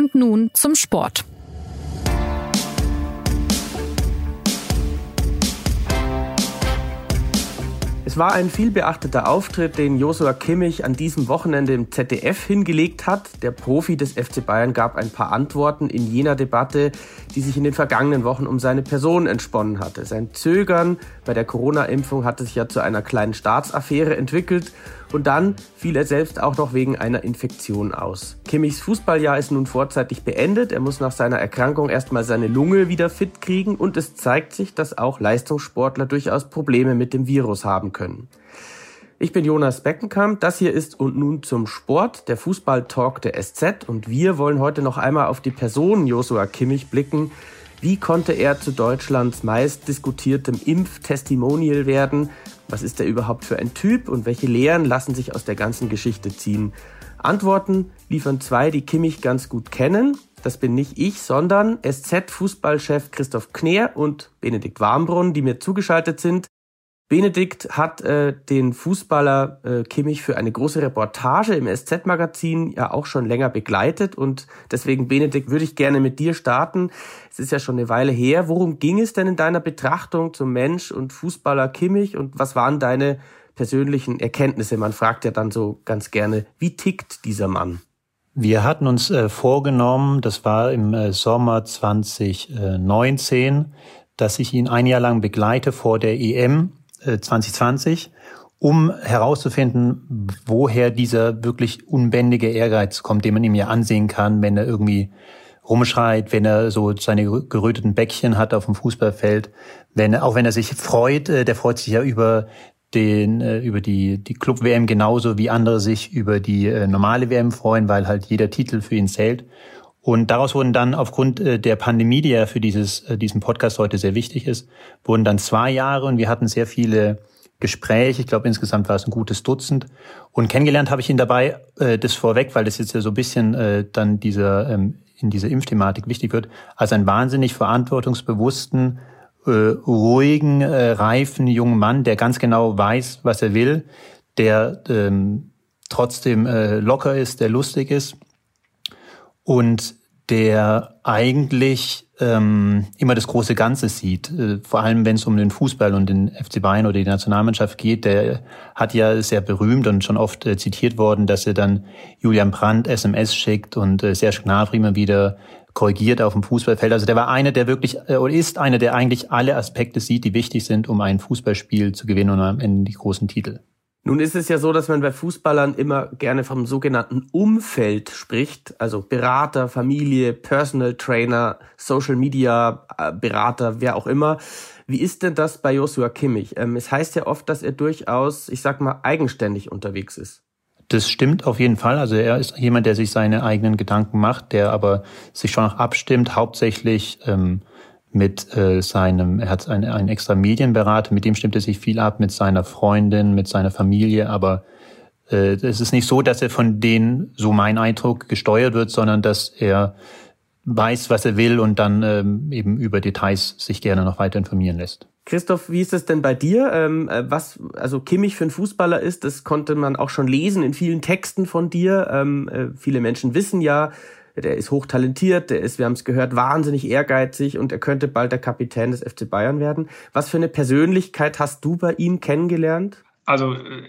Und nun zum Sport. Es war ein vielbeachteter Auftritt, den Josua Kimmich an diesem Wochenende im ZDF hingelegt hat. Der Profi des FC Bayern gab ein paar Antworten in jener Debatte, die sich in den vergangenen Wochen um seine Person entsponnen hatte. Sein Zögern bei der Corona-Impfung hatte sich ja zu einer kleinen Staatsaffäre entwickelt und dann fiel er selbst auch noch wegen einer Infektion aus. Kimmichs Fußballjahr ist nun vorzeitig beendet. Er muss nach seiner Erkrankung erstmal seine Lunge wieder fit kriegen und es zeigt sich, dass auch Leistungssportler durchaus Probleme mit dem Virus haben können. Ich bin Jonas Beckenkamp. Das hier ist und nun zum Sport, der Fußball-Talk der SZ. Und wir wollen heute noch einmal auf die Person Josua Kimmich blicken. Wie konnte er zu Deutschlands meist diskutiertem Impftestimonial werden? Was ist er überhaupt für ein Typ und welche Lehren lassen sich aus der ganzen Geschichte ziehen? Antworten liefern zwei, die Kimmich ganz gut kennen. Das bin nicht ich, sondern SZ-Fußballchef Christoph Kner und Benedikt Warmbrunn, die mir zugeschaltet sind. Benedikt hat äh, den Fußballer äh, Kimmich für eine große Reportage im SZ-Magazin ja auch schon länger begleitet und deswegen, Benedikt, würde ich gerne mit dir starten. Es ist ja schon eine Weile her. Worum ging es denn in deiner Betrachtung zum Mensch und Fußballer Kimmich und was waren deine persönlichen Erkenntnisse? Man fragt ja dann so ganz gerne, wie tickt dieser Mann? Wir hatten uns äh, vorgenommen, das war im äh, Sommer 2019, dass ich ihn ein Jahr lang begleite vor der EM 2020, äh, um herauszufinden, woher dieser wirklich unbändige Ehrgeiz kommt, den man ihm ja ansehen kann, wenn er irgendwie rumschreit, wenn er so seine geröteten Bäckchen hat auf dem Fußballfeld, wenn auch wenn er sich freut, äh, der freut sich ja über den äh, über die die Club WM genauso wie andere sich über die normale WM freuen, weil halt jeder Titel für ihn zählt. Und daraus wurden dann aufgrund äh, der Pandemie, die ja für dieses, äh, diesen Podcast heute sehr wichtig ist, wurden dann zwei Jahre und wir hatten sehr viele Gespräche. Ich glaube, insgesamt war es ein gutes Dutzend. Und kennengelernt habe ich ihn dabei, äh, das vorweg, weil das jetzt ja so ein bisschen äh, dann dieser, ähm, in dieser Impfthematik wichtig wird, als einen wahnsinnig verantwortungsbewussten, äh, ruhigen, äh, reifen jungen Mann, der ganz genau weiß, was er will, der ähm, trotzdem äh, locker ist, der lustig ist und der eigentlich ähm, immer das große Ganze sieht. Äh, vor allem, wenn es um den Fußball und den FC Bayern oder die Nationalmannschaft geht. Der hat ja sehr berühmt und schon oft äh, zitiert worden, dass er dann Julian Brandt SMS schickt und äh, Serge Gnabry immer wieder korrigiert auf dem Fußballfeld. Also der war einer, der wirklich, äh, oder ist einer, der eigentlich alle Aspekte sieht, die wichtig sind, um ein Fußballspiel zu gewinnen und am Ende die großen Titel. Nun ist es ja so, dass man bei Fußballern immer gerne vom sogenannten Umfeld spricht, also Berater, Familie, Personal Trainer, Social Media äh, Berater, wer auch immer. Wie ist denn das bei Joshua Kimmich? Ähm, es heißt ja oft, dass er durchaus, ich sag mal, eigenständig unterwegs ist. Das stimmt auf jeden Fall. Also er ist jemand, der sich seine eigenen Gedanken macht, der aber sich schon auch abstimmt, hauptsächlich ähm, mit äh, seinem, er hat einen, einen extra Medienberater, mit dem stimmt er sich viel ab, mit seiner Freundin, mit seiner Familie, aber äh, es ist nicht so, dass er von denen, so mein Eindruck, gesteuert wird, sondern dass er weiß, was er will und dann ähm, eben über Details sich gerne noch weiter informieren lässt. Christoph, wie ist es denn bei dir? Ähm, äh, was also Kimmich für ein Fußballer ist, das konnte man auch schon lesen in vielen Texten von dir. Ähm, äh, viele Menschen wissen ja, der ist hochtalentiert, der ist, wir haben es gehört, wahnsinnig ehrgeizig und er könnte bald der Kapitän des FC Bayern werden. Was für eine Persönlichkeit hast du bei ihm kennengelernt? Also äh,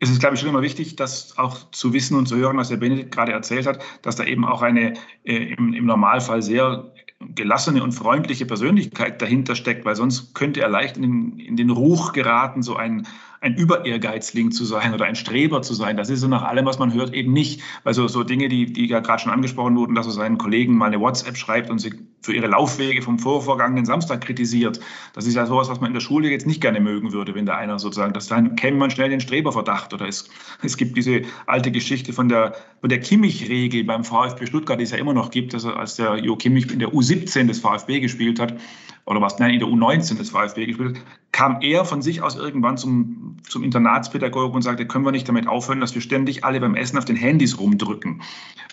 es ist, glaube ich, schon immer wichtig, das auch zu wissen und zu hören, was der Benedikt gerade erzählt hat, dass da eben auch eine äh, im, im Normalfall sehr gelassene und freundliche Persönlichkeit dahinter steckt, weil sonst könnte er leicht in, in den Ruch geraten, so ein ein Überehrgeizling zu sein oder ein Streber zu sein. Das ist so nach allem, was man hört, eben nicht. Also so Dinge, die, die ja gerade schon angesprochen wurden, dass er seinen Kollegen mal eine WhatsApp schreibt und sie für ihre Laufwege vom vorvergangenen Samstag kritisiert. Das ist ja sowas, was man in der Schule jetzt nicht gerne mögen würde, wenn da einer sozusagen, das dann käme man schnell den Streberverdacht. Oder es, es gibt diese alte Geschichte von der, von der Kimmich-Regel beim VfB Stuttgart, die es ja immer noch gibt, also als der Jo Kimmich in der U17 des VfB gespielt hat, oder was, nein, in der U19 des VfB gespielt, kam er von sich aus irgendwann zum, zum Internatspädagogen und sagte, können wir nicht damit aufhören, dass wir ständig alle beim Essen auf den Handys rumdrücken,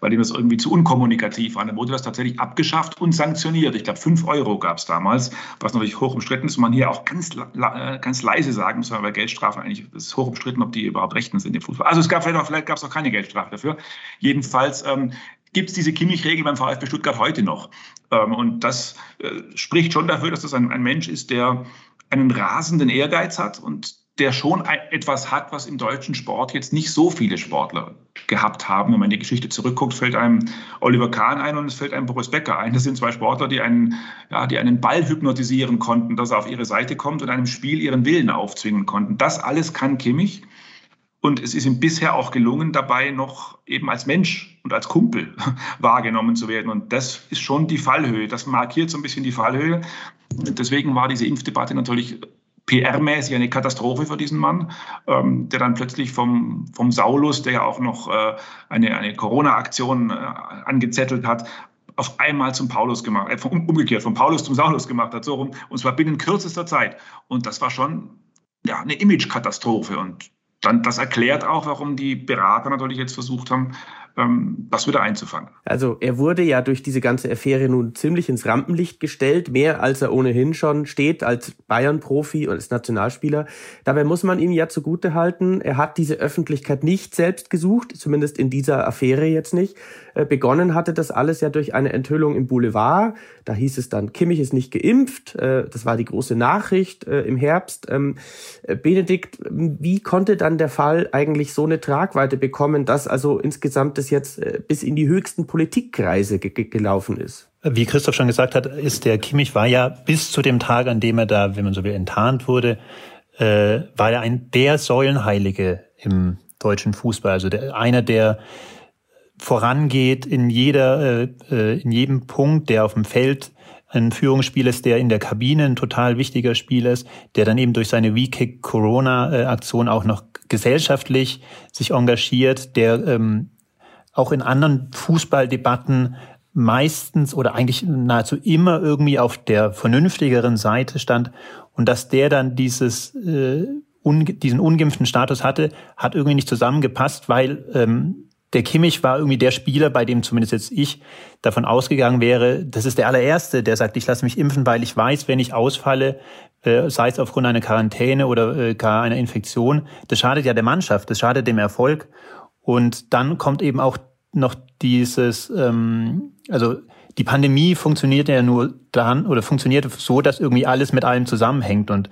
weil ihm das irgendwie zu unkommunikativ war. Dann wurde das tatsächlich abgeschafft und sanktioniert. Ich glaube, fünf Euro gab es damals, was natürlich hoch umstritten ist und man hier auch ganz, äh, ganz leise sagen muss, weil Geldstrafen eigentlich, ist hoch umstritten, ob die überhaupt rechtens sind im Fußball. Also es gab vielleicht auch, vielleicht gab es auch keine Geldstrafe dafür. Jedenfalls, ähm, gibt es diese Kimmich-Regel beim VfB Stuttgart heute noch. Ähm, und das äh, spricht schon dafür, dass das ein, ein Mensch ist, der einen rasenden Ehrgeiz hat und der schon etwas hat, was im deutschen Sport jetzt nicht so viele Sportler gehabt haben. Wenn man in die Geschichte zurückguckt, fällt einem Oliver Kahn ein und es fällt einem Boris Becker ein. Das sind zwei Sportler, die einen, ja, die einen Ball hypnotisieren konnten, dass er auf ihre Seite kommt und einem Spiel ihren Willen aufzwingen konnten. Das alles kann Kimmich. Und es ist ihm bisher auch gelungen, dabei noch eben als Mensch und als Kumpel wahrgenommen zu werden. Und das ist schon die Fallhöhe. Das markiert so ein bisschen die Fallhöhe. Deswegen war diese Impfdebatte natürlich PR-mäßig eine Katastrophe für diesen Mann, ähm, der dann plötzlich vom, vom Saulus, der ja auch noch äh, eine, eine Corona-Aktion äh, angezettelt hat, auf einmal zum Paulus gemacht, äh, umgekehrt, vom Paulus zum Saulus gemacht hat, so rum, und zwar binnen kürzester Zeit. Und das war schon ja, eine Image-Katastrophe. Und dann, das erklärt auch, warum die Berater natürlich jetzt versucht haben, ähm, das wieder einzufangen. Also er wurde ja durch diese ganze Affäre nun ziemlich ins Rampenlicht gestellt, mehr als er ohnehin schon steht als Bayern-Profi und als Nationalspieler. Dabei muss man ihm ja zugute halten, er hat diese Öffentlichkeit nicht selbst gesucht, zumindest in dieser Affäre jetzt nicht. Äh, begonnen hatte das alles ja durch eine Enthüllung im Boulevard. Da hieß es dann, Kimmich ist nicht geimpft. Äh, das war die große Nachricht äh, im Herbst. Ähm, Benedikt, wie konnte dann der Fall eigentlich so eine Tragweite bekommen, dass also insgesamt das jetzt bis in die höchsten Politikkreise gelaufen ist? Wie Christoph schon gesagt hat, ist der Kimmich war ja bis zu dem Tag, an dem er da, wenn man so will, enttarnt wurde, äh, war er ein der Säulenheilige im deutschen Fußball. Also der, einer, der vorangeht in jeder, äh, äh, in jedem Punkt, der auf dem Feld ein Führungsspiel ist, der in der Kabine ein total wichtiger Spiel ist, der dann eben durch seine We-Kick Corona-Aktion auch noch gesellschaftlich sich engagiert, der ähm, auch in anderen Fußballdebatten meistens oder eigentlich nahezu immer irgendwie auf der vernünftigeren Seite stand. Und dass der dann dieses äh, un, diesen ungeimpften Status hatte, hat irgendwie nicht zusammengepasst, weil ähm, der Kimmich war irgendwie der Spieler, bei dem zumindest jetzt ich davon ausgegangen wäre, das ist der allererste, der sagt, ich lasse mich impfen, weil ich weiß, wenn ich ausfalle, äh, sei es aufgrund einer Quarantäne oder äh, gar einer Infektion, das schadet ja der Mannschaft, das schadet dem Erfolg. Und dann kommt eben auch noch dieses, ähm, also die Pandemie funktioniert ja nur dann oder funktioniert so, dass irgendwie alles mit allem zusammenhängt. Und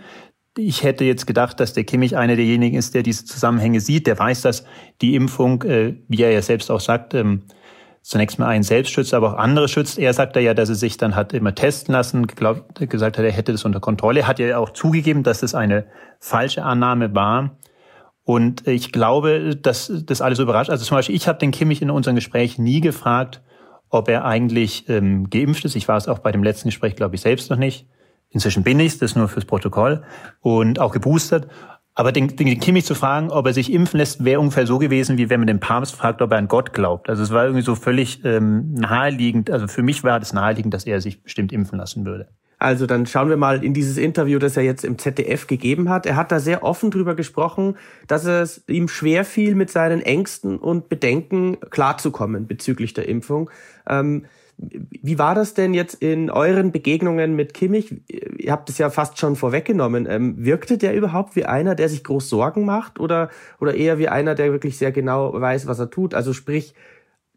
ich hätte jetzt gedacht, dass der Kimmich einer derjenigen ist, der diese Zusammenhänge sieht, der weiß, dass die Impfung, äh, wie er ja selbst auch sagt, ähm, zunächst mal einen selbst schützt, aber auch andere schützt. Er sagt ja, dass er sich dann hat immer testen lassen, geglaubt, gesagt hat, er hätte das unter Kontrolle. Er hat ja auch zugegeben, dass es eine falsche Annahme war. Und ich glaube, dass das alles überrascht. Also zum Beispiel, ich habe den Kimmich in unserem Gespräch nie gefragt, ob er eigentlich ähm, geimpft ist. Ich war es auch bei dem letzten Gespräch, glaube ich, selbst noch nicht. Inzwischen bin ich das nur fürs Protokoll und auch geboostert. Aber den, den Kimmich zu fragen, ob er sich impfen lässt, wäre ungefähr so gewesen, wie wenn man den Papst fragt, ob er an Gott glaubt. Also es war irgendwie so völlig ähm, naheliegend. Also für mich war das naheliegend, dass er sich bestimmt impfen lassen würde. Also dann schauen wir mal in dieses Interview, das er jetzt im ZDF gegeben hat. Er hat da sehr offen drüber gesprochen, dass es ihm schwer fiel, mit seinen Ängsten und Bedenken klarzukommen bezüglich der Impfung. Ähm, wie war das denn jetzt in euren Begegnungen mit Kimmich? Ihr habt es ja fast schon vorweggenommen. Ähm, wirkte der überhaupt wie einer, der sich groß Sorgen macht oder, oder eher wie einer, der wirklich sehr genau weiß, was er tut? Also sprich,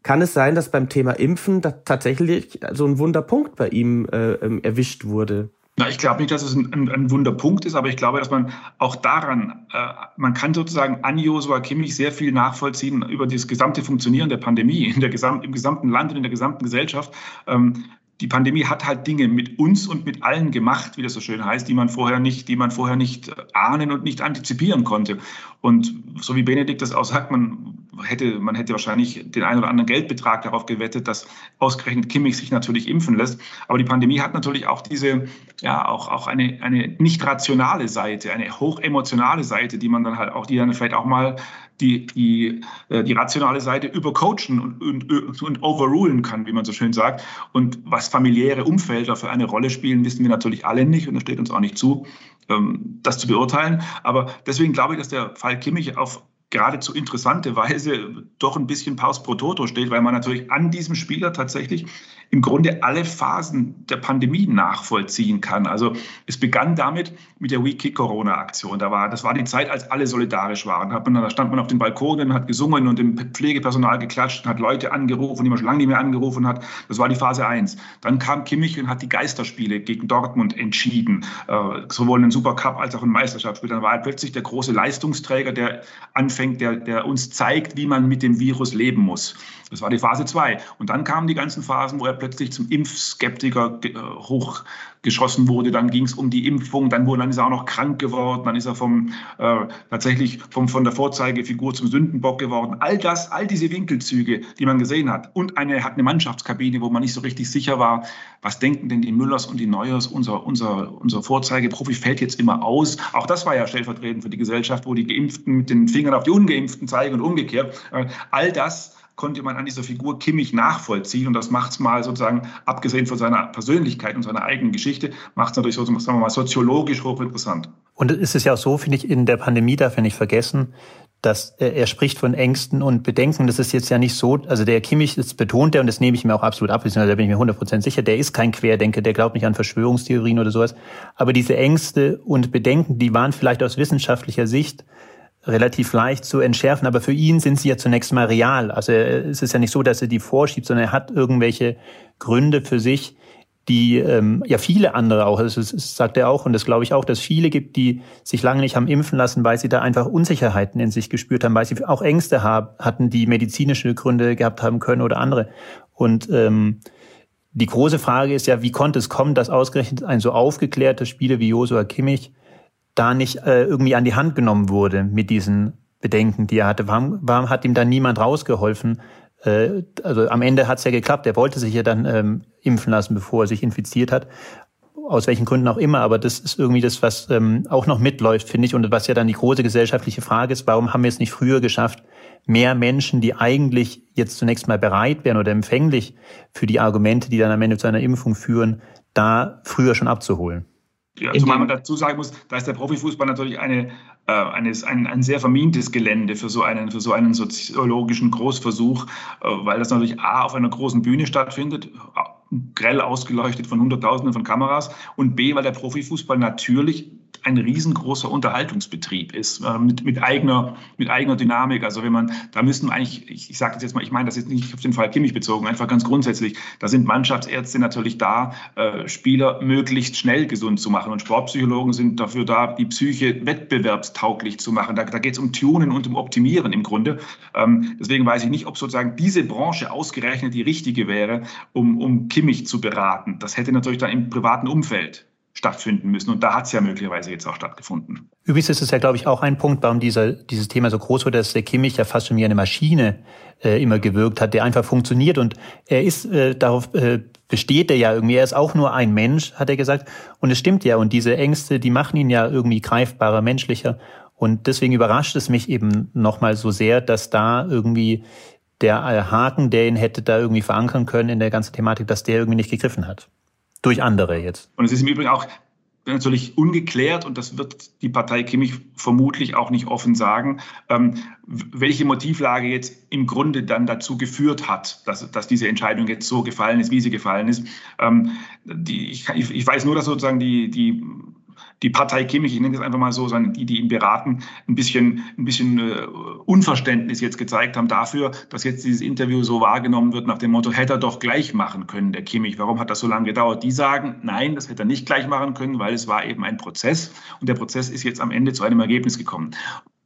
kann es sein, dass beim Thema Impfen tatsächlich so ein Wunderpunkt bei ihm äh, ähm, erwischt wurde? Na, ich glaube nicht, dass es ein, ein, ein, Wunderpunkt ist, aber ich glaube, dass man auch daran, äh, man kann sozusagen an Josua Kimmich sehr viel nachvollziehen über das gesamte Funktionieren der Pandemie in der gesam im gesamten Land und in der gesamten Gesellschaft. Ähm, die Pandemie hat halt Dinge mit uns und mit allen gemacht, wie das so schön heißt, die man vorher nicht, die man vorher nicht ahnen und nicht antizipieren konnte. Und so wie Benedikt das auch sagt, man hätte, man hätte wahrscheinlich den einen oder anderen Geldbetrag darauf gewettet, dass ausgerechnet Kimmich sich natürlich impfen lässt. Aber die Pandemie hat natürlich auch diese, ja, auch, auch eine, eine nicht rationale Seite, eine hochemotionale Seite, die man dann halt auch, die dann vielleicht auch mal die, die, äh, die rationale Seite übercoachen und, und, und overrulen kann, wie man so schön sagt. Und was familiäre Umfelder für eine Rolle spielen, wissen wir natürlich alle nicht und das steht uns auch nicht zu, das zu beurteilen. Aber deswegen glaube ich, dass der Fall Kimmich auf geradezu interessante Weise doch ein bisschen Paus pro Toto steht, weil man natürlich an diesem Spieler tatsächlich im Grunde alle Phasen der Pandemie nachvollziehen kann. Also es begann damit mit der We Corona Aktion. Da war, das war die Zeit, als alle solidarisch waren. Da, man, da stand man auf den Balkonen, hat gesungen und dem Pflegepersonal geklatscht, hat Leute angerufen, die man schon lange nicht mehr angerufen hat. Das war die Phase 1. Dann kam Kimmich und hat die Geisterspiele gegen Dortmund entschieden, äh, sowohl im Supercup als auch im Meisterschaftsspiel. Dann war er plötzlich der große Leistungsträger, der anfängt, der, der uns zeigt, wie man mit dem Virus leben muss. Das war die Phase 2. Und dann kamen die ganzen Phasen, wo er plötzlich zum Impfskeptiker äh, hochgeschossen wurde. Dann ging es um die Impfung, dann, wurde, dann ist er auch noch krank geworden, dann ist er vom, äh, tatsächlich vom, von der Vorzeigefigur zum Sündenbock geworden. All das, all diese Winkelzüge, die man gesehen hat. Und eine, hat eine Mannschaftskabine, wo man nicht so richtig sicher war, was denken denn die Müllers und die Neuers, unser, unser, unser Vorzeigeprofi fällt jetzt immer aus. Auch das war ja stellvertretend für die Gesellschaft, wo die Geimpften mit den Fingern auf die Ungeimpften zeigen und umgekehrt. Äh, all das konnte man an dieser Figur Kimmich nachvollziehen. Und das macht es mal sozusagen, abgesehen von seiner Persönlichkeit und seiner eigenen Geschichte, macht es natürlich so, sagen wir mal, soziologisch hochinteressant. Und es ist ja auch so, finde ich, in der Pandemie darf er nicht vergessen, dass er spricht von Ängsten und Bedenken. Das ist jetzt ja nicht so, also der Kimmich, das betont er und das nehme ich mir auch absolut ab, da bin ich mir 100% sicher, der ist kein Querdenker, der glaubt nicht an Verschwörungstheorien oder sowas. Aber diese Ängste und Bedenken, die waren vielleicht aus wissenschaftlicher Sicht relativ leicht zu entschärfen, aber für ihn sind sie ja zunächst mal real. Also es ist ja nicht so, dass er die vorschiebt, sondern er hat irgendwelche Gründe für sich, die ähm, ja viele andere auch, das, das sagt er auch und das glaube ich auch, dass viele gibt, die sich lange nicht haben impfen lassen, weil sie da einfach Unsicherheiten in sich gespürt haben, weil sie auch Ängste haben, hatten, die medizinische Gründe gehabt haben können oder andere. Und ähm, die große Frage ist ja, wie konnte es kommen, dass ausgerechnet ein so aufgeklärter Spieler wie Josua Kimmich da nicht äh, irgendwie an die Hand genommen wurde mit diesen Bedenken, die er hatte. Warum, warum hat ihm da niemand rausgeholfen? Äh, also am Ende hat es ja geklappt. Er wollte sich ja dann ähm, impfen lassen, bevor er sich infiziert hat. Aus welchen Gründen auch immer, aber das ist irgendwie das, was ähm, auch noch mitläuft, finde ich, und was ja dann die große gesellschaftliche Frage ist, warum haben wir es nicht früher geschafft, mehr Menschen, die eigentlich jetzt zunächst mal bereit wären oder empfänglich für die Argumente, die dann am Ende zu einer Impfung führen, da früher schon abzuholen? Ja, zumal man dazu sagen muss, da ist der Profifußball natürlich eine, äh, eines, ein, ein sehr vermintes Gelände für so einen, für so einen soziologischen Großversuch, äh, weil das natürlich A auf einer großen Bühne stattfindet, grell ausgeleuchtet von Hunderttausenden von Kameras und B, weil der Profifußball natürlich ein riesengroßer Unterhaltungsbetrieb ist, äh, mit, mit, eigener, mit eigener Dynamik. Also wenn man, da müssen eigentlich, ich, ich sage das jetzt mal, ich meine das jetzt nicht auf den Fall Kimmich bezogen, einfach ganz grundsätzlich, da sind Mannschaftsärzte natürlich da, äh, Spieler möglichst schnell gesund zu machen und Sportpsychologen sind dafür da, die Psyche wettbewerbstauglich zu machen. Da, da geht es um Tunen und um Optimieren im Grunde. Ähm, deswegen weiß ich nicht, ob sozusagen diese Branche ausgerechnet die richtige wäre, um, um Kimmich zu beraten. Das hätte natürlich dann im privaten Umfeld stattfinden müssen. Und da hat es ja möglicherweise jetzt auch stattgefunden. Übrigens ist es ja, glaube ich, auch ein Punkt, warum dieser, dieses Thema so groß wurde, dass der Kimmich ja fast schon wie eine Maschine äh, immer gewirkt hat, der einfach funktioniert. Und er ist, äh, darauf äh, besteht er ja irgendwie. Er ist auch nur ein Mensch, hat er gesagt. Und es stimmt ja. Und diese Ängste, die machen ihn ja irgendwie greifbarer, menschlicher. Und deswegen überrascht es mich eben nochmal so sehr, dass da irgendwie der Haken, der ihn hätte da irgendwie verankern können in der ganzen Thematik, dass der irgendwie nicht gegriffen hat durch andere jetzt. Und es ist im Übrigen auch natürlich ungeklärt und das wird die Partei Kimmich vermutlich auch nicht offen sagen, ähm, welche Motivlage jetzt im Grunde dann dazu geführt hat, dass, dass diese Entscheidung jetzt so gefallen ist, wie sie gefallen ist. Ähm, die, ich, ich, weiß nur, dass sozusagen die, die die Partei Kimmich, ich nenne das einfach mal so, die, die ihn beraten, ein bisschen, ein bisschen äh, Unverständnis jetzt gezeigt haben dafür, dass jetzt dieses Interview so wahrgenommen wird nach dem Motto, hätte er doch gleich machen können, der Kimmich. Warum hat das so lange gedauert? Die sagen, nein, das hätte er nicht gleich machen können, weil es war eben ein Prozess und der Prozess ist jetzt am Ende zu einem Ergebnis gekommen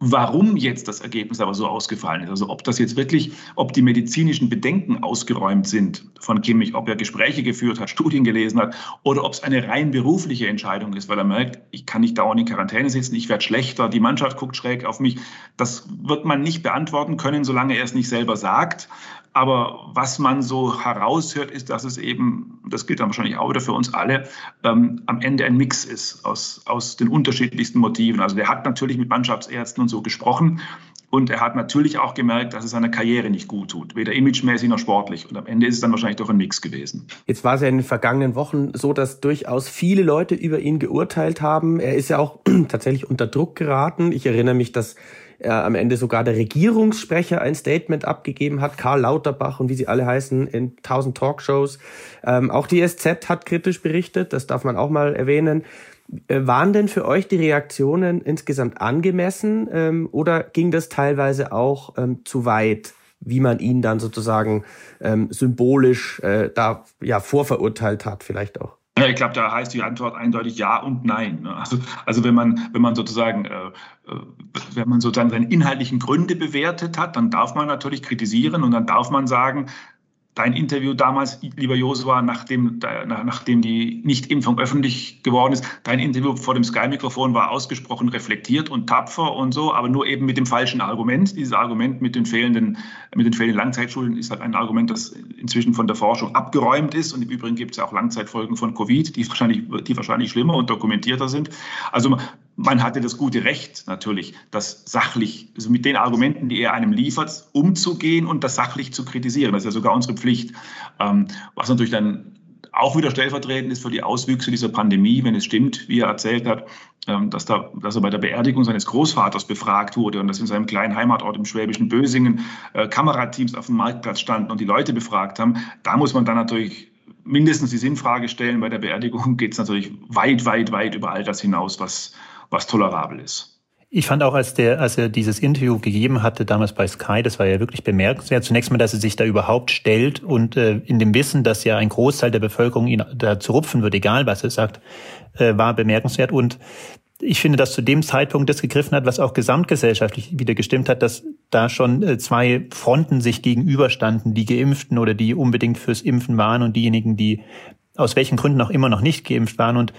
warum jetzt das Ergebnis aber so ausgefallen ist. Also ob das jetzt wirklich, ob die medizinischen Bedenken ausgeräumt sind von Kimmich, ob er Gespräche geführt hat, Studien gelesen hat oder ob es eine rein berufliche Entscheidung ist, weil er merkt, ich kann nicht dauernd in Quarantäne sitzen, ich werde schlechter, die Mannschaft guckt schräg auf mich. Das wird man nicht beantworten können, solange er es nicht selber sagt. Aber was man so heraushört, ist, dass es eben, das gilt dann wahrscheinlich auch wieder für uns alle, ähm, am Ende ein Mix ist aus, aus den unterschiedlichsten Motiven. Also der hat natürlich mit Mannschaftsärzten und so gesprochen. Und er hat natürlich auch gemerkt, dass es seiner Karriere nicht gut tut, weder imagemäßig noch sportlich. Und am Ende ist es dann wahrscheinlich doch ein Mix gewesen. Jetzt war es ja in den vergangenen Wochen so, dass durchaus viele Leute über ihn geurteilt haben. Er ist ja auch tatsächlich unter Druck geraten. Ich erinnere mich, dass äh, am Ende sogar der Regierungssprecher ein Statement abgegeben hat, Karl Lauterbach und wie sie alle heißen, in tausend Talkshows. Ähm, auch die SZ hat kritisch berichtet, das darf man auch mal erwähnen. Äh, waren denn für euch die Reaktionen insgesamt angemessen ähm, oder ging das teilweise auch ähm, zu weit, wie man ihn dann sozusagen ähm, symbolisch äh, da ja vorverurteilt hat, vielleicht auch? Ja, ich glaube, da heißt die Antwort eindeutig ja und nein. Ne? Also, also wenn man, wenn man sozusagen, äh, äh, wenn man sozusagen seine inhaltlichen Gründe bewertet hat, dann darf man natürlich kritisieren und dann darf man sagen, dein Interview damals, lieber Josua, nachdem, nachdem die Nichtimpfung öffentlich geworden ist, dein Interview vor dem Sky-Mikrofon war ausgesprochen reflektiert und tapfer und so, aber nur eben mit dem falschen Argument. Dieses Argument mit den fehlenden, mit den fehlenden Langzeitschulen ist halt ein Argument, das inzwischen von der Forschung abgeräumt ist. Und im Übrigen gibt es ja auch Langzeitfolgen von Covid, die wahrscheinlich, die wahrscheinlich schlimmer und dokumentierter sind. Also man hatte das gute Recht natürlich, das sachlich, also mit den Argumenten, die er einem liefert, umzugehen und das sachlich zu kritisieren. Das ist ja sogar unsere Pflicht. Ähm, was natürlich dann auch wieder stellvertretend ist für die Auswüchse dieser Pandemie, wenn es stimmt, wie er erzählt hat, ähm, dass, da, dass er bei der Beerdigung seines Großvaters befragt wurde und dass in seinem kleinen Heimatort im schwäbischen Bösingen äh, Kamerateams auf dem Marktplatz standen und die Leute befragt haben. Da muss man dann natürlich mindestens die Sinnfrage stellen. Bei der Beerdigung geht es natürlich weit, weit, weit über all das hinaus, was, was tolerabel ist. Ich fand auch, als, der, als er dieses Interview gegeben hatte, damals bei Sky, das war ja wirklich bemerkenswert. Zunächst mal, dass er sich da überhaupt stellt und äh, in dem Wissen, dass ja ein Großteil der Bevölkerung ihn da zurupfen wird, egal was er sagt, äh, war bemerkenswert. Und ich finde, dass zu dem Zeitpunkt das gegriffen hat, was auch gesamtgesellschaftlich wieder gestimmt hat, dass da schon äh, zwei Fronten sich gegenüberstanden, die Geimpften oder die unbedingt fürs Impfen waren und diejenigen, die aus welchen Gründen auch immer noch nicht geimpft waren. Und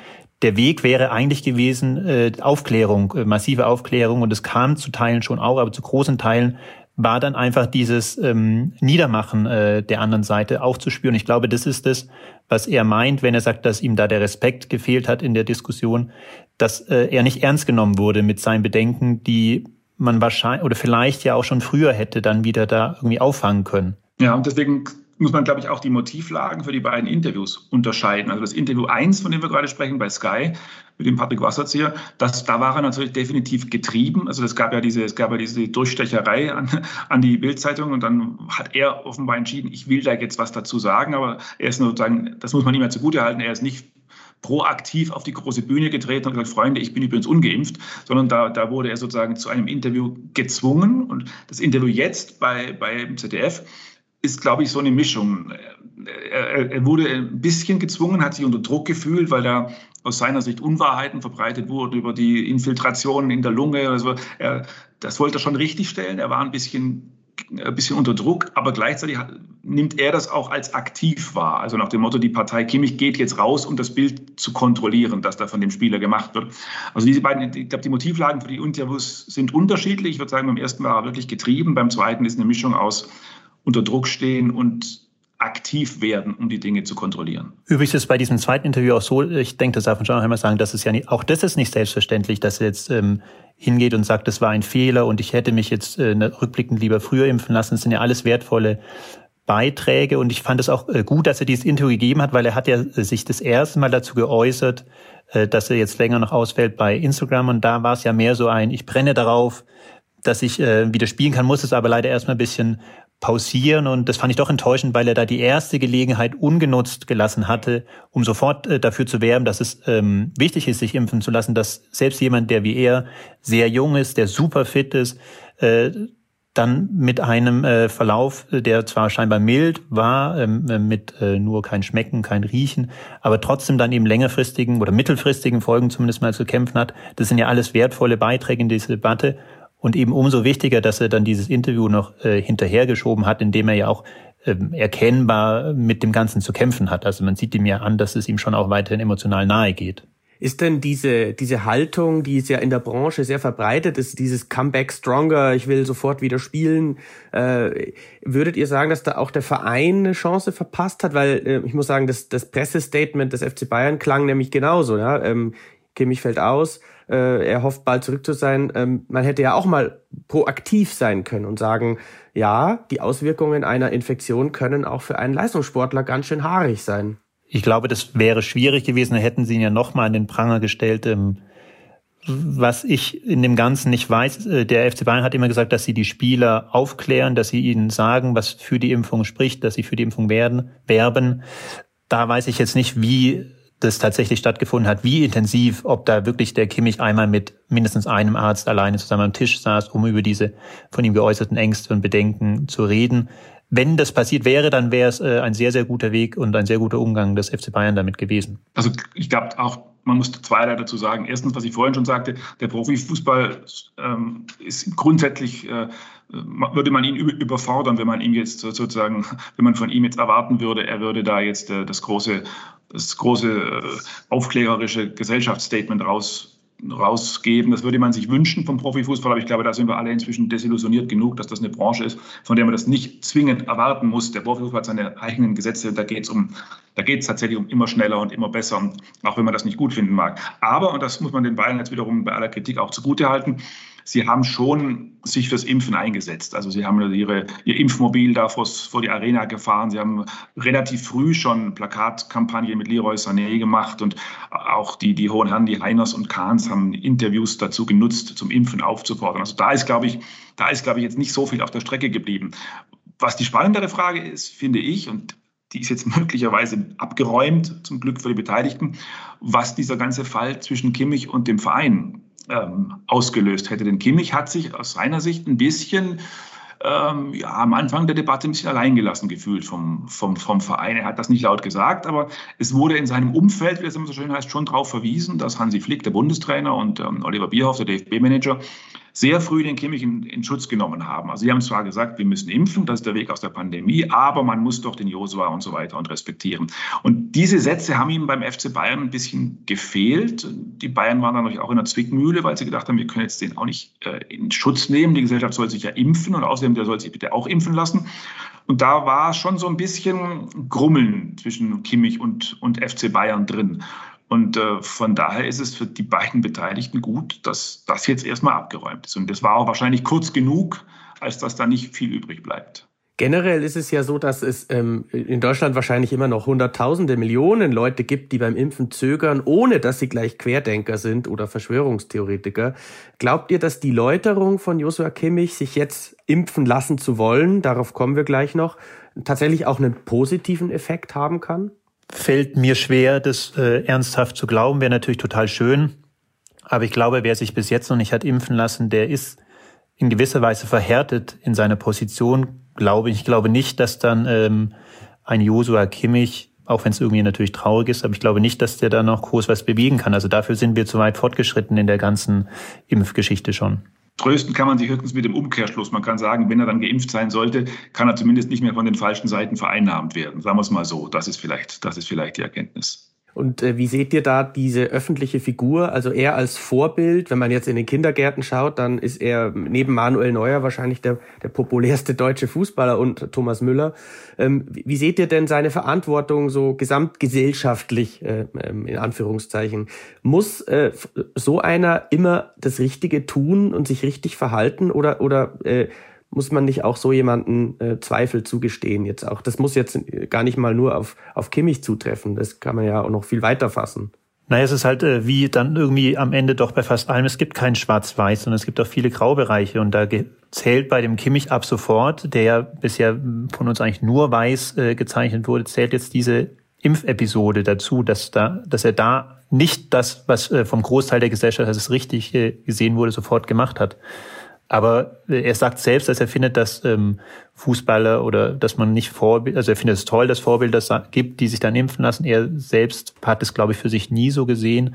der Weg wäre eigentlich gewesen, äh, Aufklärung, äh, massive Aufklärung. Und es kam zu Teilen schon auch, aber zu großen Teilen war dann einfach dieses ähm, Niedermachen äh, der anderen Seite aufzuspüren. Ich glaube, das ist es, was er meint, wenn er sagt, dass ihm da der Respekt gefehlt hat in der Diskussion, dass äh, er nicht ernst genommen wurde mit seinen Bedenken, die man wahrscheinlich oder vielleicht ja auch schon früher hätte dann wieder da irgendwie auffangen können. Ja, und deswegen muss man, glaube ich, auch die Motivlagen für die beiden Interviews unterscheiden. Also das Interview 1, von dem wir gerade sprechen, bei Sky, mit dem Patrick Wasserzieher, das, da war er natürlich definitiv getrieben. Also es gab ja diese, es gab ja diese Durchstecherei an, an die Bildzeitung und dann hat er offenbar entschieden, ich will da jetzt was dazu sagen, aber er ist sozusagen, das muss man ihm ja zugutehalten, er ist nicht proaktiv auf die große Bühne getreten und gesagt, Freunde, ich bin übrigens ungeimpft, sondern da, da wurde er sozusagen zu einem Interview gezwungen. Und das Interview jetzt bei, beim ZDF ist, glaube ich, so eine Mischung. Er, wurde ein bisschen gezwungen, hat sich unter Druck gefühlt, weil da aus seiner Sicht Unwahrheiten verbreitet wurden über die Infiltrationen in der Lunge. Also er, das wollte er schon richtig stellen. Er war ein bisschen, ein bisschen unter Druck, aber gleichzeitig nimmt er das auch als aktiv wahr. Also nach dem Motto, die Partei Kimmich geht jetzt raus, um das Bild zu kontrollieren, das da von dem Spieler gemacht wird. Also diese beiden, ich glaube, die Motivlagen für die Interviews sind unterschiedlich. Ich würde sagen, beim ersten war er wirklich getrieben, beim zweiten ist eine Mischung aus unter Druck stehen und aktiv werden, um die Dinge zu kontrollieren. Übrigens ist bei diesem zweiten Interview auch so, ich denke, das darf man schon einmal sagen, dass es ja nicht, auch das ist nicht selbstverständlich, dass er jetzt ähm, hingeht und sagt, das war ein Fehler und ich hätte mich jetzt äh, rückblickend lieber früher impfen lassen. Das sind ja alles wertvolle Beiträge und ich fand es auch äh, gut, dass er dieses Interview gegeben hat, weil er hat ja äh, sich das erste Mal dazu geäußert, äh, dass er jetzt länger noch ausfällt bei Instagram und da war es ja mehr so ein, ich brenne darauf, dass ich wieder spielen kann, muss es aber leider erstmal ein bisschen pausieren und das fand ich doch enttäuschend, weil er da die erste Gelegenheit ungenutzt gelassen hatte, um sofort äh, dafür zu werben, dass es ähm, wichtig ist, sich impfen zu lassen, dass selbst jemand, der wie er sehr jung ist, der super fit ist, äh, dann mit einem äh, Verlauf, der zwar scheinbar mild war, ähm, äh, mit äh, nur kein Schmecken, kein Riechen, aber trotzdem dann eben längerfristigen oder mittelfristigen Folgen zumindest mal zu kämpfen hat. Das sind ja alles wertvolle Beiträge in diese Debatte. Und eben umso wichtiger, dass er dann dieses Interview noch äh, hinterhergeschoben hat, indem er ja auch ähm, erkennbar mit dem Ganzen zu kämpfen hat. Also man sieht ihm ja an, dass es ihm schon auch weiterhin emotional nahe geht. Ist denn diese, diese Haltung, die ist ja in der Branche sehr verbreitet ist, dieses Comeback Stronger, ich will sofort wieder spielen, äh, würdet ihr sagen, dass da auch der Verein eine Chance verpasst hat? Weil äh, ich muss sagen, das, das Pressestatement des FC Bayern klang nämlich genauso. Ja? Ähm, Kimmich fällt aus, äh, er hofft bald zurück zu sein. Ähm, man hätte ja auch mal proaktiv sein können und sagen, ja, die Auswirkungen einer Infektion können auch für einen Leistungssportler ganz schön haarig sein. Ich glaube, das wäre schwierig gewesen, da hätten sie ihn ja nochmal an den Pranger gestellt, ähm, was ich in dem Ganzen nicht weiß, äh, der FC Bayern hat immer gesagt, dass sie die Spieler aufklären, dass sie ihnen sagen, was für die Impfung spricht, dass sie für die Impfung werden, werben. Da weiß ich jetzt nicht, wie das tatsächlich stattgefunden hat, wie intensiv, ob da wirklich der Kimmich einmal mit mindestens einem Arzt alleine zusammen am Tisch saß, um über diese von ihm geäußerten Ängste und Bedenken zu reden. Wenn das passiert wäre, dann wäre es äh, ein sehr, sehr guter Weg und ein sehr guter Umgang des FC Bayern damit gewesen. Also ich glaube auch, man muss zweierlei dazu sagen. Erstens, was ich vorhin schon sagte, der Profifußball ähm, ist grundsätzlich, äh, würde man ihn überfordern, wenn man ihm jetzt sozusagen, wenn man von ihm jetzt erwarten würde, er würde da jetzt äh, das große, das große äh, aufklärerische Gesellschaftsstatement raus rausgeben. Das würde man sich wünschen vom Profifußball, aber ich glaube, da sind wir alle inzwischen desillusioniert genug, dass das eine Branche ist, von der man das nicht zwingend erwarten muss. Der Profifußball hat seine eigenen Gesetze, da geht es um, da geht es tatsächlich um immer schneller und immer besser, auch wenn man das nicht gut finden mag. Aber, und das muss man den Bayern jetzt wiederum bei aller Kritik auch zugute halten, Sie haben schon sich fürs Impfen eingesetzt. Also Sie haben ihre, Ihr Impfmobil da vor, vor die Arena gefahren. Sie haben relativ früh schon Plakatkampagne mit Leroy Sané gemacht und auch die, die hohen Herren, die Heiners und Kahns, haben Interviews dazu genutzt, zum Impfen aufzufordern. Also da ist, glaube ich, da ist, glaube ich, jetzt nicht so viel auf der Strecke geblieben. Was die spannendere Frage ist, finde ich, und die ist jetzt möglicherweise abgeräumt, zum Glück für die Beteiligten, was dieser ganze Fall zwischen Kimmich und dem Verein ähm, ausgelöst hätte. Denn Kimmich hat sich aus seiner Sicht ein bisschen ähm, ja, am Anfang der Debatte ein bisschen alleingelassen gefühlt vom, vom, vom Verein. Er hat das nicht laut gesagt, aber es wurde in seinem Umfeld, wie es immer so schön heißt, schon darauf verwiesen, dass Hansi Flick, der Bundestrainer, und ähm, Oliver Bierhoff, der DFB-Manager, sehr früh den Kimmich in, in, Schutz genommen haben. Also sie haben zwar gesagt, wir müssen impfen, das ist der Weg aus der Pandemie, aber man muss doch den Josua und so weiter und respektieren. Und diese Sätze haben ihm beim FC Bayern ein bisschen gefehlt. Die Bayern waren dann natürlich auch in der Zwickmühle, weil sie gedacht haben, wir können jetzt den auch nicht äh, in Schutz nehmen. Die Gesellschaft soll sich ja impfen und außerdem der soll sich bitte auch impfen lassen. Und da war schon so ein bisschen Grummeln zwischen Kimmich und, und FC Bayern drin. Und äh, von daher ist es für die beiden Beteiligten gut, dass das jetzt erstmal abgeräumt ist. Und das war auch wahrscheinlich kurz genug, als dass da nicht viel übrig bleibt. Generell ist es ja so, dass es ähm, in Deutschland wahrscheinlich immer noch Hunderttausende, Millionen Leute gibt, die beim Impfen zögern, ohne dass sie gleich Querdenker sind oder Verschwörungstheoretiker. Glaubt ihr, dass die Läuterung von Joshua Kimmich, sich jetzt impfen lassen zu wollen, darauf kommen wir gleich noch, tatsächlich auch einen positiven Effekt haben kann? Fällt mir schwer, das äh, ernsthaft zu glauben. Wäre natürlich total schön. Aber ich glaube, wer sich bis jetzt noch nicht hat impfen lassen, der ist in gewisser Weise verhärtet in seiner Position. Glaube ich. Ich glaube nicht, dass dann ähm, ein Josua Kimmich, auch wenn es irgendwie natürlich traurig ist, aber ich glaube nicht, dass der da noch groß was bewegen kann. Also dafür sind wir zu weit fortgeschritten in der ganzen Impfgeschichte schon. Trösten kann man sich höchstens mit dem Umkehrschluss. Man kann sagen, wenn er dann geimpft sein sollte, kann er zumindest nicht mehr von den falschen Seiten vereinnahmt werden. Sagen wir es mal so. Das ist vielleicht, das ist vielleicht die Erkenntnis. Und äh, wie seht ihr da diese öffentliche Figur? Also er als Vorbild, wenn man jetzt in den Kindergärten schaut, dann ist er neben Manuel Neuer wahrscheinlich der, der populärste deutsche Fußballer und Thomas Müller. Ähm, wie seht ihr denn seine Verantwortung so gesamtgesellschaftlich, äh, ähm, in Anführungszeichen? Muss äh, so einer immer das Richtige tun und sich richtig verhalten oder, oder äh, muss man nicht auch so jemanden äh, Zweifel zugestehen jetzt auch? Das muss jetzt gar nicht mal nur auf, auf Kimmich zutreffen. Das kann man ja auch noch viel weiter fassen. Naja, es ist halt äh, wie dann irgendwie am Ende doch bei fast allem, es gibt kein Schwarz-Weiß, sondern es gibt auch viele Graubereiche und da zählt bei dem Kimmich ab sofort, der ja bisher von uns eigentlich nur weiß äh, gezeichnet wurde, zählt jetzt diese Impfepisode dazu, dass da, dass er da nicht das, was äh, vom Großteil der Gesellschaft, als es richtig äh, gesehen wurde, sofort gemacht hat. Aber er sagt selbst, dass er findet, dass ähm, Fußballer oder dass man nicht Vorbild, also er findet es toll, dass Vorbilder gibt, die sich dann impfen lassen. Er selbst hat es, glaube ich, für sich nie so gesehen.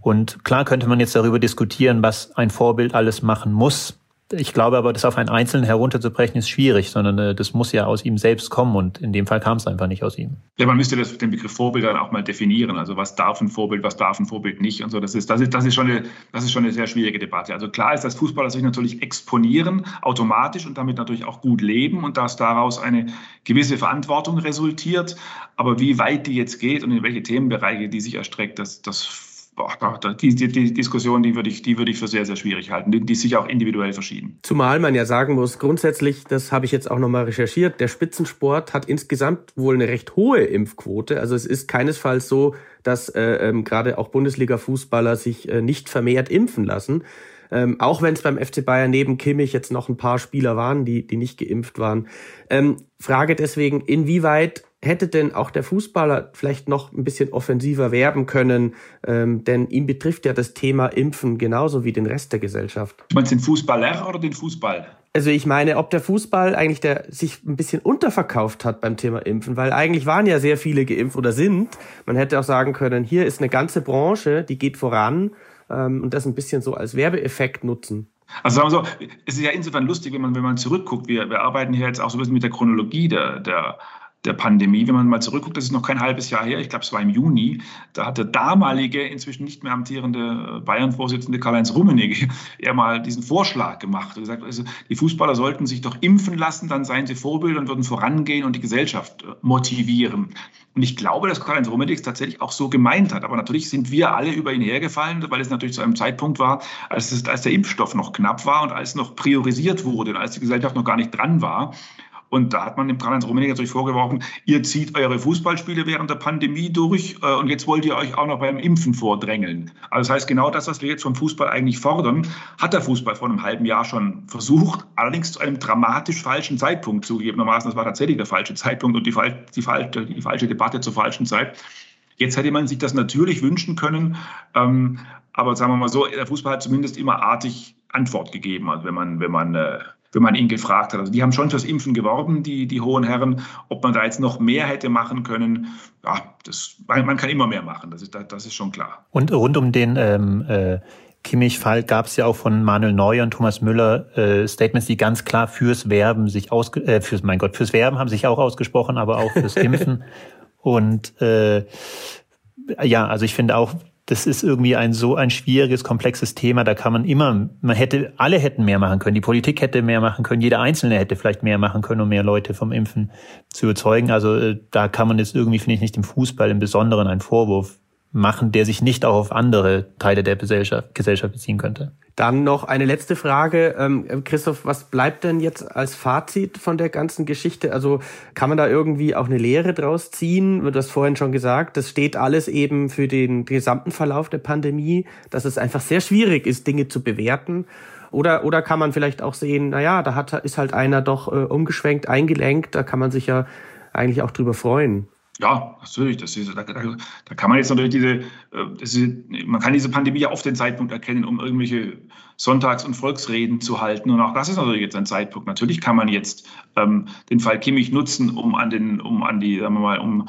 Und klar könnte man jetzt darüber diskutieren, was ein Vorbild alles machen muss. Ich glaube aber, das auf einen Einzelnen herunterzubrechen, ist schwierig, sondern äh, das muss ja aus ihm selbst kommen und in dem Fall kam es einfach nicht aus ihm. Ja, man müsste das, den Begriff Vorbild dann auch mal definieren. Also was darf ein Vorbild, was darf ein Vorbild nicht und so. Das ist, das ist, das ist, schon, eine, das ist schon eine sehr schwierige Debatte. Also klar ist, dass Fußballer sich natürlich exponieren automatisch und damit natürlich auch gut leben und dass daraus eine gewisse Verantwortung resultiert. Aber wie weit die jetzt geht und in welche Themenbereiche die sich erstreckt, das, das boah, die, die, die, Diskussion, die würde ich, die würde ich für sehr, sehr schwierig halten. Die, die sicher auch individuell verschieden. Zumal man ja sagen muss, grundsätzlich, das habe ich jetzt auch nochmal recherchiert, der Spitzensport hat insgesamt wohl eine recht hohe Impfquote. Also es ist keinesfalls so, dass äh, ähm, gerade auch Bundesliga-Fußballer sich äh, nicht vermehrt impfen lassen. Ähm, auch wenn es beim FC Bayern neben Kimmich jetzt noch ein paar Spieler waren, die, die nicht geimpft waren. Ähm, Frage deswegen, inwieweit hätte denn auch der Fußballer vielleicht noch ein bisschen offensiver werben können? Ähm, denn ihn betrifft ja das Thema Impfen genauso wie den Rest der Gesellschaft. Du meinst den Fußballer oder den Fußball? Also ich meine, ob der Fußball eigentlich der sich ein bisschen unterverkauft hat beim Thema Impfen, weil eigentlich waren ja sehr viele geimpft oder sind. Man hätte auch sagen können, hier ist eine ganze Branche, die geht voran ähm, und das ein bisschen so als Werbeeffekt nutzen. Also sagen wir so, es ist ja insofern lustig, wenn man, wenn man zurückguckt. Wir, wir arbeiten hier jetzt auch so ein bisschen mit der Chronologie der, der der Pandemie. Wenn man mal zurückguckt, das ist noch kein halbes Jahr her, ich glaube, es war im Juni, da hat der damalige, inzwischen nicht mehr amtierende Bayern-Vorsitzende Karl-Heinz Rummenigge ja mal diesen Vorschlag gemacht. Er gesagt, also die Fußballer sollten sich doch impfen lassen, dann seien sie Vorbilder und würden vorangehen und die Gesellschaft äh, motivieren. Und ich glaube, dass Karl-Heinz Rummenigge es tatsächlich auch so gemeint hat. Aber natürlich sind wir alle über ihn hergefallen, weil es natürlich zu einem Zeitpunkt war, als, es, als der Impfstoff noch knapp war und als noch priorisiert wurde und als die Gesellschaft noch gar nicht dran war. Und da hat man dem Karl-Heinz Rummenigge natürlich vorgeworfen, ihr zieht eure Fußballspiele während der Pandemie durch äh, und jetzt wollt ihr euch auch noch beim Impfen vordrängeln. Also das heißt, genau das, was wir jetzt vom Fußball eigentlich fordern, hat der Fußball vor einem halben Jahr schon versucht, allerdings zu einem dramatisch falschen Zeitpunkt zugegebenermaßen. Das war tatsächlich der falsche Zeitpunkt und die, die, falsche, die falsche Debatte zur falschen Zeit. Jetzt hätte man sich das natürlich wünschen können, ähm, aber sagen wir mal so, der Fußball hat zumindest immer artig Antwort gegeben, also wenn man, wenn man äh, wenn man ihn gefragt hat. Also die haben schon fürs Impfen geworben, die, die hohen Herren. Ob man da jetzt noch mehr hätte machen können, ja, das, man kann immer mehr machen, das ist, das ist schon klar. Und rund um den ähm, äh, Kimmich-Fall gab es ja auch von Manuel Neuer und Thomas Müller äh, Statements, die ganz klar fürs Werben sich ausge äh, fürs mein Gott fürs Werben haben sich auch ausgesprochen, aber auch fürs Impfen und äh, ja, also ich finde auch das ist irgendwie ein so ein schwieriges, komplexes Thema. Da kann man immer, man hätte, alle hätten mehr machen können. Die Politik hätte mehr machen können. Jeder Einzelne hätte vielleicht mehr machen können, um mehr Leute vom Impfen zu überzeugen. Also äh, da kann man jetzt irgendwie, finde ich, nicht dem Fußball im Besonderen einen Vorwurf machen, der sich nicht auch auf andere Teile der Gesellschaft, Gesellschaft beziehen könnte. Dann noch eine letzte Frage. Ähm, Christoph, was bleibt denn jetzt als Fazit von der ganzen Geschichte? Also kann man da irgendwie auch eine Lehre draus ziehen? Du hast vorhin schon gesagt, das steht alles eben für den gesamten Verlauf der Pandemie, dass es einfach sehr schwierig ist, Dinge zu bewerten. Oder, oder kann man vielleicht auch sehen, na ja, da hat, ist halt einer doch äh, umgeschwenkt, eingelenkt, da kann man sich ja eigentlich auch drüber freuen. Ja, natürlich. Das ist, da, da, kann man jetzt natürlich diese, äh, ist, man kann diese Pandemie ja auf den Zeitpunkt erkennen, um irgendwelche Sonntags- und Volksreden zu halten. Und auch das ist natürlich jetzt ein Zeitpunkt. Natürlich kann man jetzt ähm, den Fall Kimmich nutzen, um an den, um an die, sagen wir mal, um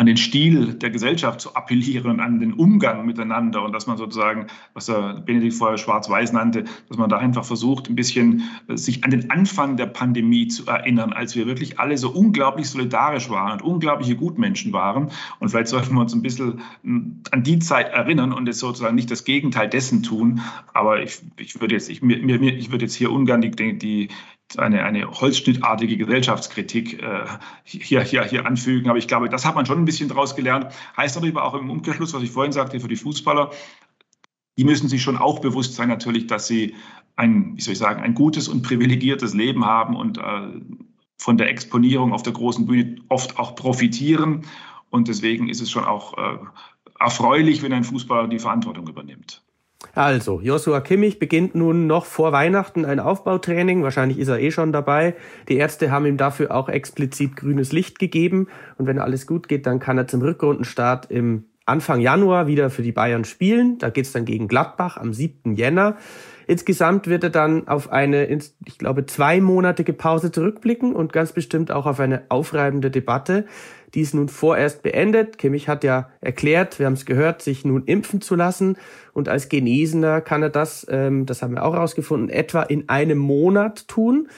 an den Stil der Gesellschaft zu appellieren an den Umgang miteinander und dass man sozusagen, was der Benedikt vorher schwarz-weiß nannte, dass man da einfach versucht, ein bisschen äh, sich an den Anfang der Pandemie zu erinnern, als wir wirklich alle so unglaublich solidarisch waren und unglaubliche Gutmenschen waren. Und vielleicht sollten wir uns ein bisschen hm, an die Zeit erinnern und jetzt sozusagen nicht das Gegenteil dessen tun. Aber ich, ich würde jetzt, ich, mir, ich würde jetzt hier ungern die, die, eine, eine holzschnittartige Gesellschaftskritik äh, hier, hier, hier anfügen. Aber ich glaube, das hat man schon ein bisschen daraus gelernt. Heißt aber auch im Umkehrschluss, was ich vorhin sagte, für die Fußballer, die müssen sich schon auch bewusst sein natürlich, dass sie ein, wie soll ich sagen, ein gutes und privilegiertes Leben haben und äh, von der Exponierung auf der großen Bühne oft auch profitieren. Und deswegen ist es schon auch äh, erfreulich, wenn ein Fußballer die Verantwortung übernimmt. Also, Joshua Kimmich beginnt nun noch vor Weihnachten ein Aufbautraining. Wahrscheinlich ist er eh schon dabei. Die Ärzte haben ihm dafür auch explizit grünes Licht gegeben. Und wenn alles gut geht, dann kann er zum Rückrundenstart im Anfang Januar wieder für die Bayern spielen. Da geht's dann gegen Gladbach am 7. Jänner. Insgesamt wird er dann auf eine, ich glaube, zweimonatige Pause zurückblicken und ganz bestimmt auch auf eine aufreibende Debatte. Die ist nun vorerst beendet. Kimmich hat ja erklärt, wir haben es gehört, sich nun impfen zu lassen. Und als Genesener kann er das, ähm, das haben wir auch herausgefunden, etwa in einem Monat tun.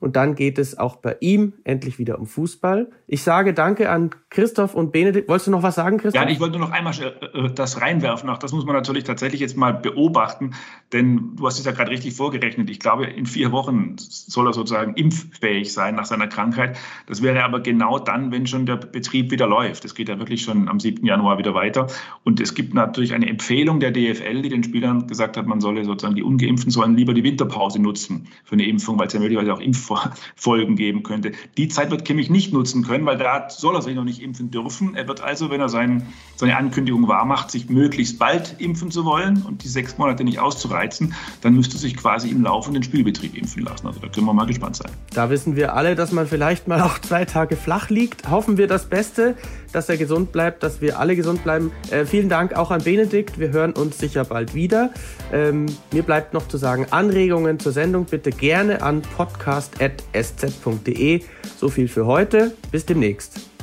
Und dann geht es auch bei ihm endlich wieder um Fußball. Ich sage danke an Christoph und Benedikt. Wolltest du noch was sagen, Christoph? Ja, ich wollte nur noch einmal äh, das reinwerfen. Auch das muss man natürlich tatsächlich jetzt mal beobachten, denn du hast es ja gerade richtig vorgerechnet. Ich glaube, in vier Wochen soll er sozusagen impffähig sein nach seiner Krankheit. Das wäre aber genau dann, wenn schon der Betrieb wieder läuft. Es geht ja wirklich schon am 7. Januar wieder weiter. Und es gibt natürlich eine Empfehlung der DFL, die den Spielern gesagt hat, man solle sozusagen die Ungeimpften sollen lieber die Winterpause nutzen für eine Impfung, weil es ja möglicherweise auch Impffolgen geben könnte. Die Zeit wird Kimmich nicht nutzen können, weil da soll er sich noch nicht impfen dürfen. Er wird also, wenn er sein, seine Ankündigung wahrmacht, sich möglichst bald impfen zu wollen und die sechs Monate nicht auszureizen, dann müsste sich quasi im laufenden Spielbetrieb impfen lassen. Also da können wir mal gespannt sein. Da wissen wir alle, dass man vielleicht mal auch zwei Tage flach liegt. Hoffen wir das Beste, dass er gesund bleibt, dass wir alle gesund bleiben. Äh, vielen Dank auch an Benedikt. Wir hören uns sicher bald wieder. Ähm, mir bleibt noch zu sagen, Anregungen zur Sendung bitte gerne an podcast.sz.de. So viel für heute. Bis demnächst.